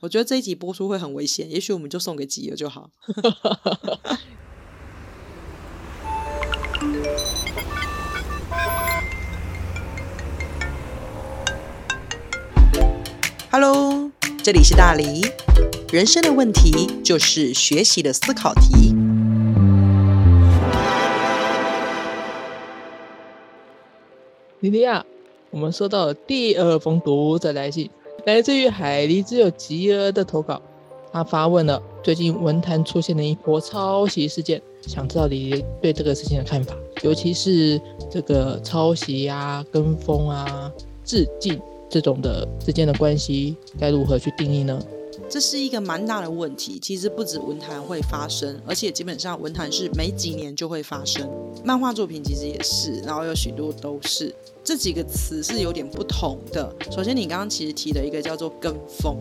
我觉得这一集播出会很危险，也许我们就送给吉儿就好。Hello，这里是大黎。人生的问题就是学习的思考题。莉莉亚，我们收到了第二封读者来信，来自于海狸只有吉儿的投稿。他发问了最近文坛出现的一波抄袭事件，想知道你对这个事情的看法，尤其是这个抄袭啊、跟风啊、致敬这种的之间的关系，该如何去定义呢？这是一个蛮大的问题，其实不止文坛会发生，而且基本上文坛是每几年就会发生。漫画作品其实也是，然后有许多都是。这几个词是有点不同的。首先，你刚刚其实提了一个叫做跟风。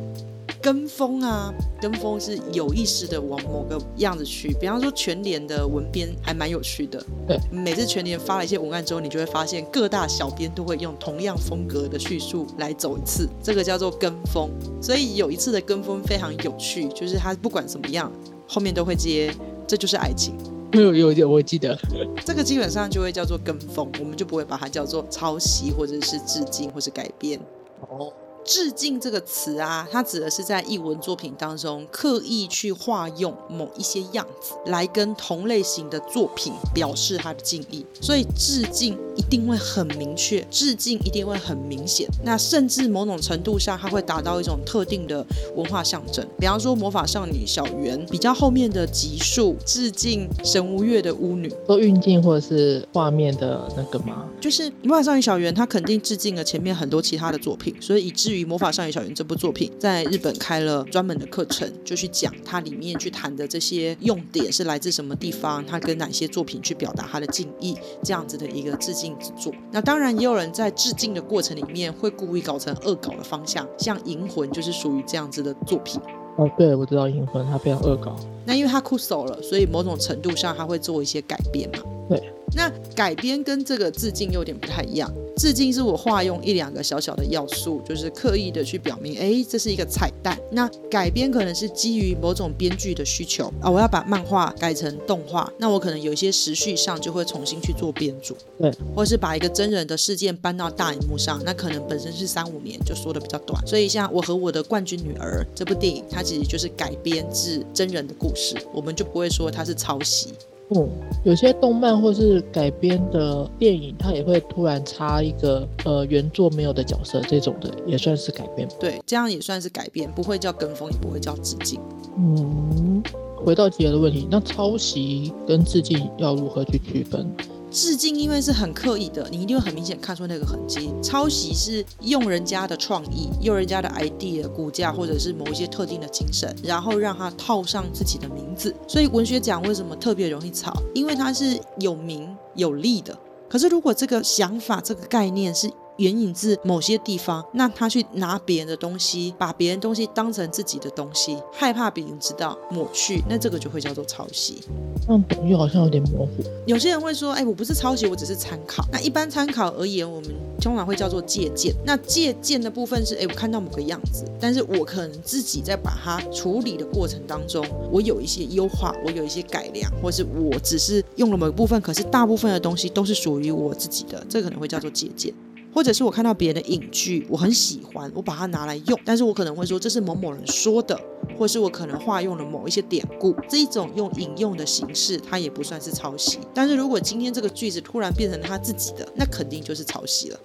跟风啊，跟风是有意识的往某个样子去。比方说全联的文编还蛮有趣的，对，每次全联发了一些文案之后，你就会发现各大小编都会用同样风格的叙述来走一次，这个叫做跟风。所以有一次的跟风非常有趣，就是他不管怎么样，后面都会接，这就是爱情。有有有，我记得，这个基本上就会叫做跟风，我们就不会把它叫做抄袭或者是致敬或是改编。哦。致敬这个词啊，它指的是在译文作品当中刻意去化用某一些样子，来跟同类型的作品表示它的敬意。所以致敬一定会很明确，致敬一定会很明显。那甚至某种程度上，它会达到一种特定的文化象征。比方说，魔法少女小圆比较后面的集数致敬神无月的巫女，都运镜或者是画面的那个吗？就是魔法少女小圆，它肯定致敬了前面很多其他的作品，所以以至于。《魔法少女小圆》这部作品在日本开了专门的课程，就去讲它里面去谈的这些用点是来自什么地方，它跟哪些作品去表达它的敬意，这样子的一个致敬之作。那当然也有人在致敬的过程里面会故意搞成恶搞的方向，像《银魂》就是属于这样子的作品。哦，对，我知道《银魂》它非常恶搞。那因为它酷手了，所以某种程度上它会做一些改变嘛。对。那改编跟这个致敬有点不太一样。致敬是我化用一两个小小的要素，就是刻意的去表明，哎，这是一个彩蛋。那改编可能是基于某种编剧的需求啊，我要把漫画改成动画，那我可能有一些时序上就会重新去做编组，对，或是把一个真人的事件搬到大荧幕上，那可能本身是三五年就说的比较短。所以像我和我的冠军女儿这部电影，它其实就是改编自真人的故事，我们就不会说它是抄袭。嗯，有些动漫或是改编的电影，它也会突然插一个呃原作没有的角色，这种的也算是改编。对，这样也算是改编，不会叫跟风，也不会叫致敬。嗯，回到杰的问题，那抄袭跟致敬要如何去区分？致敬因为是很刻意的，你一定会很明显看出那个痕迹。抄袭是用人家的创意、用人家的 idea 骨架，或者是某一些特定的精神，然后让它套上自己的名字。所以文学奖为什么特别容易炒？因为它是有名有利的。可是如果这个想法、这个概念是援引自某些地方，那他去拿别人的东西，把别人东西当成自己的东西，害怕别人知道抹去，那这个就会叫做抄袭。那等于好像有点模糊。有些人会说，哎，我不是抄袭，我只是参考。那一般参考而言，我们通常会叫做借鉴。那借鉴的部分是，哎，我看到某个样子，但是我可能自己在把它处理的过程当中，我有一些优化，我有一些改良，或是我只是用了某个部分，可是大部分的东西都是属于我自己的，这可能会叫做借鉴。或者是我看到别人的影剧，我很喜欢，我把它拿来用，但是我可能会说这是某某人说的，或是我可能化用了某一些典故，这一种用引用的形式，它也不算是抄袭。但是如果今天这个句子突然变成他自己的，那肯定就是抄袭了。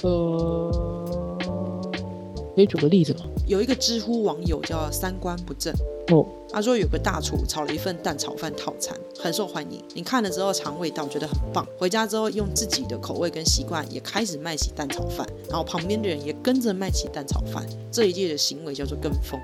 呃，可以举个例子吗？有一个知乎网友叫三观不正。他说有个大厨炒了一份蛋炒饭套餐，很受欢迎。你看了之后尝味道，觉得很棒。回家之后用自己的口味跟习惯，也开始卖起蛋炒饭，然后旁边的人也跟着卖起蛋炒饭。这一届的行为叫做跟风。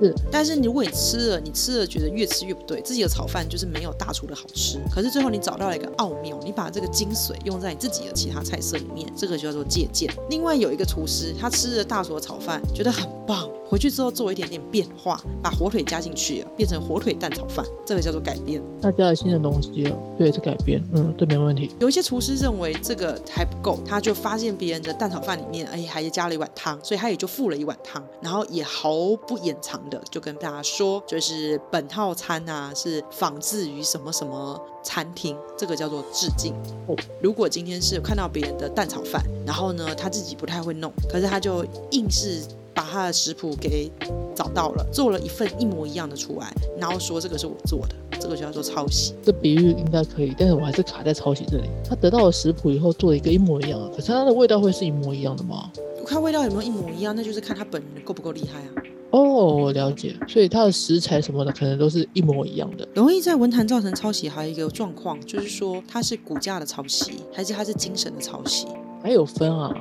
是，但是如果你吃了，你吃了觉得越吃越不对，自己的炒饭就是没有大厨的好吃。可是最后你找到了一个奥妙，你把这个精髓用在你自己的其他菜色里面，这个就叫做借鉴。另外有一个厨师，他吃了大厨的炒饭，觉得很棒。回去之后做一点点变化，把火腿加进去，变成火腿蛋炒饭，这个叫做改变。那加了新的东西了，对，是改变，嗯，这没问题。有一些厨师认为这个还不够，他就发现别人的蛋炒饭里面，哎，还加了一碗汤，所以他也就附了一碗汤，然后也毫不掩藏的就跟大家说，就是本套餐啊是仿制于什么什么餐厅，这个叫做致敬。哦如果今天是看到别人的蛋炒饭，然后呢他自己不太会弄，可是他就硬是把他的食谱给找到了，做了一份一模一样的出来，然后说这个是我做的，这个就叫做抄袭。这比喻应该可以，但是我还是卡在抄袭这里。他得到了食谱以后做了一个一模一样的，可是它的味道会是一模一样的吗？看味道有没有一模一样，那就是看他本人够不够厉害啊。哦，我了解，所以它的食材什么的可能都是一模一样的。容易在文坛造成抄袭，还有一个状况就是说，它是骨架的抄袭，还是它是精神的抄袭？还有分啊，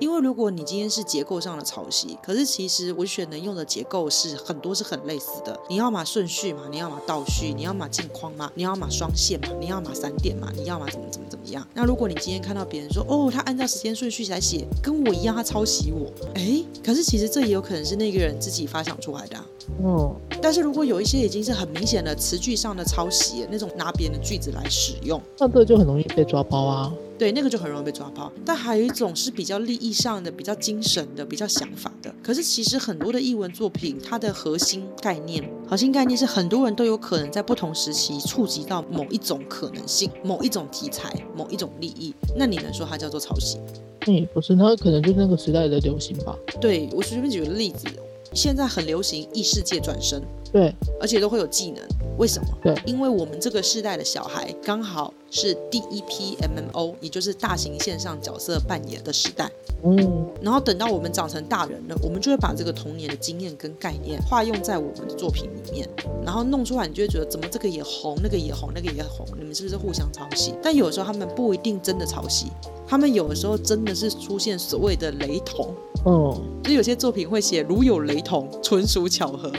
因为如果你今天是结构上的抄袭，可是其实文学能用的结构是很多是很类似的。你要么顺序嘛，你要么倒序，你要么镜框嘛，你要么双线嘛，你要么散点嘛，你要么怎么怎么怎么样。那如果你今天看到别人说，哦，他按照时间顺序来写，跟我一样，他抄袭我，哎，可是其实这也有可能是那个人自己发想出来的、啊。嗯，但是如果有一些已经是很明显的词句上的抄袭，那种拿别人的句子来使用，那这就很容易被抓包啊。对，那个就很容易被抓包。但还有一种是比较利益上的、比较精神的、比较想法的。可是其实很多的译文作品，它的核心概念、核心概念是很多人都有可能在不同时期触及到某一种可能性、某一种题材、某一种利益。那你能说它叫做抄袭？那也不是，它可能就是那个时代的流行吧。对我随便举个例子，现在很流行异世界转身，对，而且都会有技能。为什么？对因为我们这个世代的小孩刚好是第一批 MMO，也就是大型线上角色扮演的时代。嗯，然后等到我们长成大人了，我们就会把这个童年的经验跟概念化用在我们的作品里面，然后弄出来，你就会觉得怎么这个也红，那个也红，那个也红，你们是不是互相抄袭？但有时候他们不一定真的抄袭，他们有的时候真的是出现所谓的雷同，哦、就有些作品会写如有雷同，纯属巧合。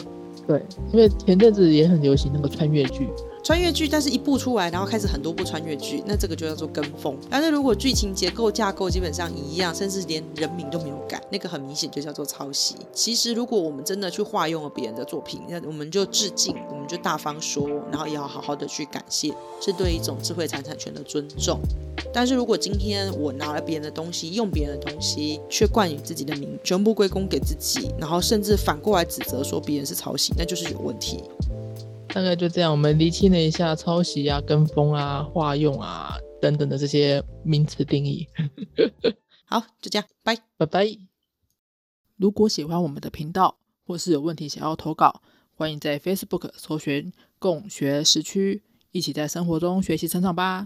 对，因为前阵子也很流行那个穿越剧，穿越剧，但是一部出来，然后开始很多部穿越剧，那这个就叫做跟风。但是如果剧情结构架构基本上一样，甚至连人名都没有改，那个很明显就叫做抄袭。其实如果我们真的去化用了别人的作品，那我们就致敬，我们就大方说，然后也要好好的去感谢，是对一种智慧财产权的尊重。但是如果今天我拿了别人的东西，用别人的东西，却冠以自己的名，全部归功给自己，然后甚至反过来指责说别人是抄袭，那就是有问题。大概就这样，我们厘清了一下抄袭啊、跟风啊、化用啊等等的这些名词定义。好，就这样，拜。拜拜。如果喜欢我们的频道，或是有问题想要投稿，欢迎在 Facebook 搜寻“共学时区”，一起在生活中学习成长吧。